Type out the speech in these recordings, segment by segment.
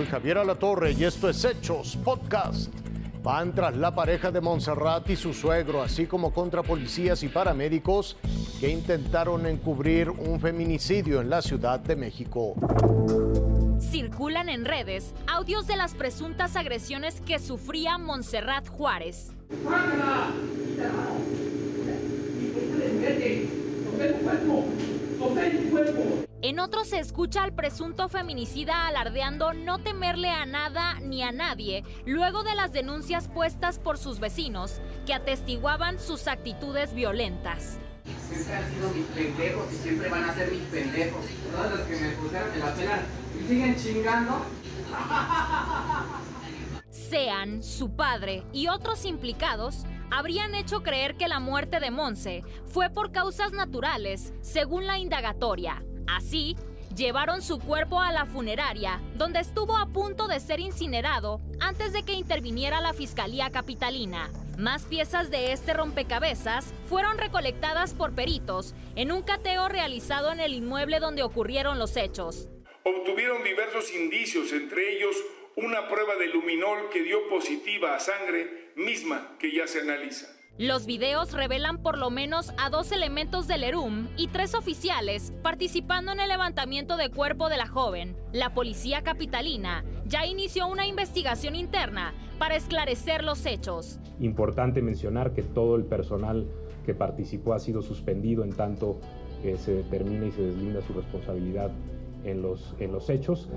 soy Javier Alatorre y esto es Hechos Podcast. Van tras la pareja de Montserrat y su suegro, así como contra policías y paramédicos que intentaron encubrir un feminicidio en la Ciudad de México. Circulan en redes audios de las presuntas agresiones que sufría Montserrat Juárez. En otros se escucha al presunto feminicida alardeando no temerle a nada ni a nadie luego de las denuncias puestas por sus vecinos que atestiguaban sus actitudes violentas. Siempre han sido mis pendejos y siempre van a ser mis pendejos. Todos los que me pusieron en la pena y siguen chingando. Sean, su padre y otros implicados habrían hecho creer que la muerte de Monse fue por causas naturales, según la indagatoria. Así, llevaron su cuerpo a la funeraria, donde estuvo a punto de ser incinerado antes de que interviniera la Fiscalía Capitalina. Más piezas de este rompecabezas fueron recolectadas por peritos en un cateo realizado en el inmueble donde ocurrieron los hechos. Obtuvieron diversos indicios, entre ellos una prueba de luminol que dio positiva a sangre misma que ya se analiza. Los videos revelan por lo menos a dos elementos del ERUM y tres oficiales participando en el levantamiento de cuerpo de la joven. La policía capitalina ya inició una investigación interna para esclarecer los hechos. Importante mencionar que todo el personal que participó ha sido suspendido en tanto que se determina y se deslinda su responsabilidad en los, en los hechos.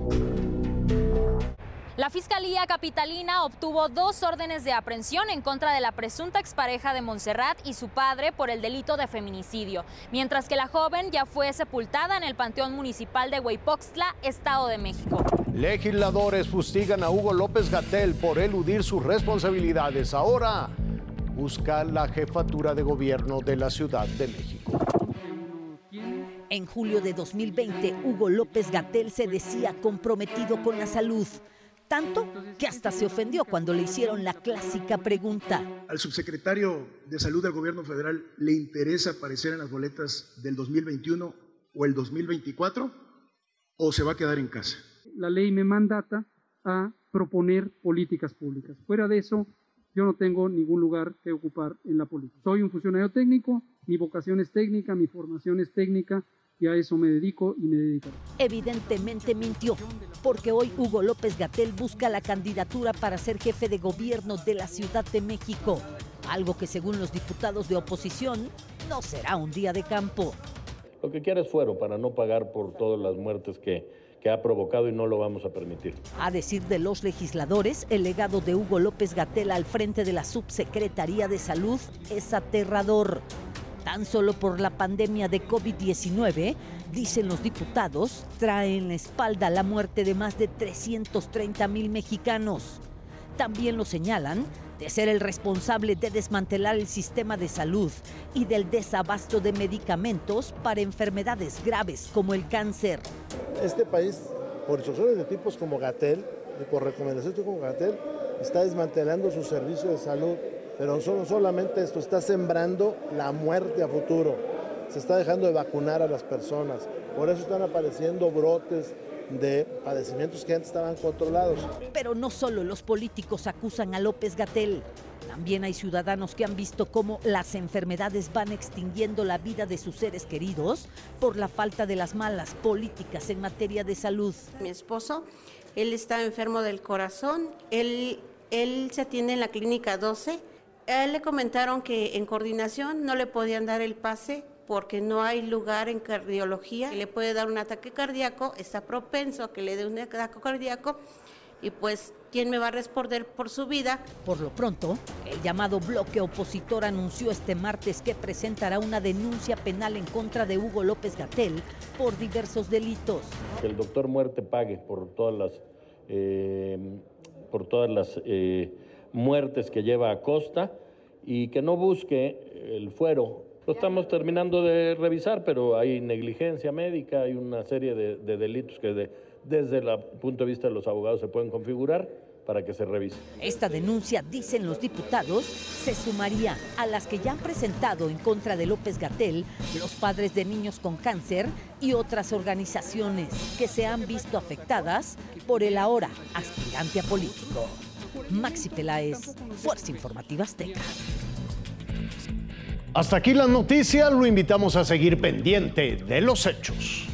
La Fiscalía Capitalina obtuvo dos órdenes de aprehensión en contra de la presunta expareja de Montserrat y su padre por el delito de feminicidio, mientras que la joven ya fue sepultada en el Panteón Municipal de Huipoxtla, Estado de México. Legisladores fustigan a Hugo López Gatel por eludir sus responsabilidades. Ahora busca la jefatura de gobierno de la Ciudad de México. En julio de 2020, Hugo López Gatel se decía comprometido con la salud tanto que hasta se ofendió cuando le hicieron la clásica pregunta. ¿Al subsecretario de Salud del Gobierno Federal le interesa aparecer en las boletas del 2021 o el 2024 o se va a quedar en casa? La ley me mandata a proponer políticas públicas. Fuera de eso, yo no tengo ningún lugar que ocupar en la política. Soy un funcionario técnico, mi vocación es técnica, mi formación es técnica, y a eso me dedico y me dedico. Evidentemente mintió, porque hoy Hugo López Gatel busca la candidatura para ser jefe de gobierno de la Ciudad de México, algo que según los diputados de oposición no será un día de campo. Lo que quiere es fuero para no pagar por todas las muertes que, que ha provocado y no lo vamos a permitir. A decir de los legisladores, el legado de Hugo López Gatel al frente de la Subsecretaría de Salud es aterrador. Tan solo por la pandemia de COVID-19, dicen los diputados, trae en la espalda la muerte de más de 330 mil mexicanos. También lo señalan de ser el responsable de desmantelar el sistema de salud y del desabasto de medicamentos para enfermedades graves como el cáncer. Este país, por instrucciones de tipos como Gatel y por recomendaciones como Gatel, está desmantelando su servicio de salud pero no solamente esto, está sembrando la muerte a futuro. Se está dejando de vacunar a las personas. Por eso están apareciendo brotes de padecimientos que antes estaban controlados. Pero no solo los políticos acusan a López Gatel. También hay ciudadanos que han visto cómo las enfermedades van extinguiendo la vida de sus seres queridos por la falta de las malas políticas en materia de salud. Mi esposo, él está enfermo del corazón, él, él se atiende en la clínica 12 a él le comentaron que en coordinación no le podían dar el pase porque no hay lugar en cardiología. Le puede dar un ataque cardíaco, está propenso a que le dé un ataque cardíaco y pues ¿quién me va a responder por su vida? Por lo pronto, el llamado bloque opositor anunció este martes que presentará una denuncia penal en contra de Hugo López Gatel por diversos delitos. Que el doctor Muerte pague por todas las, eh, por todas las eh, muertes que lleva a costa y que no busque el fuero. Lo estamos terminando de revisar, pero hay negligencia médica, hay una serie de, delitos que desde el punto de vista de los abogados se pueden configurar. para que se revise. Esta denuncia, dicen los diputados, se sumaría a las que ya han presentado en contra de López Gatel los padres de niños con cáncer y otras organizaciones que se han visto afectadas por el ahora aspirante a político. Maxi Peláez, Fuerza Informativa Azteca. Hasta aquí la noticia, lo invitamos a seguir pendiente de los hechos.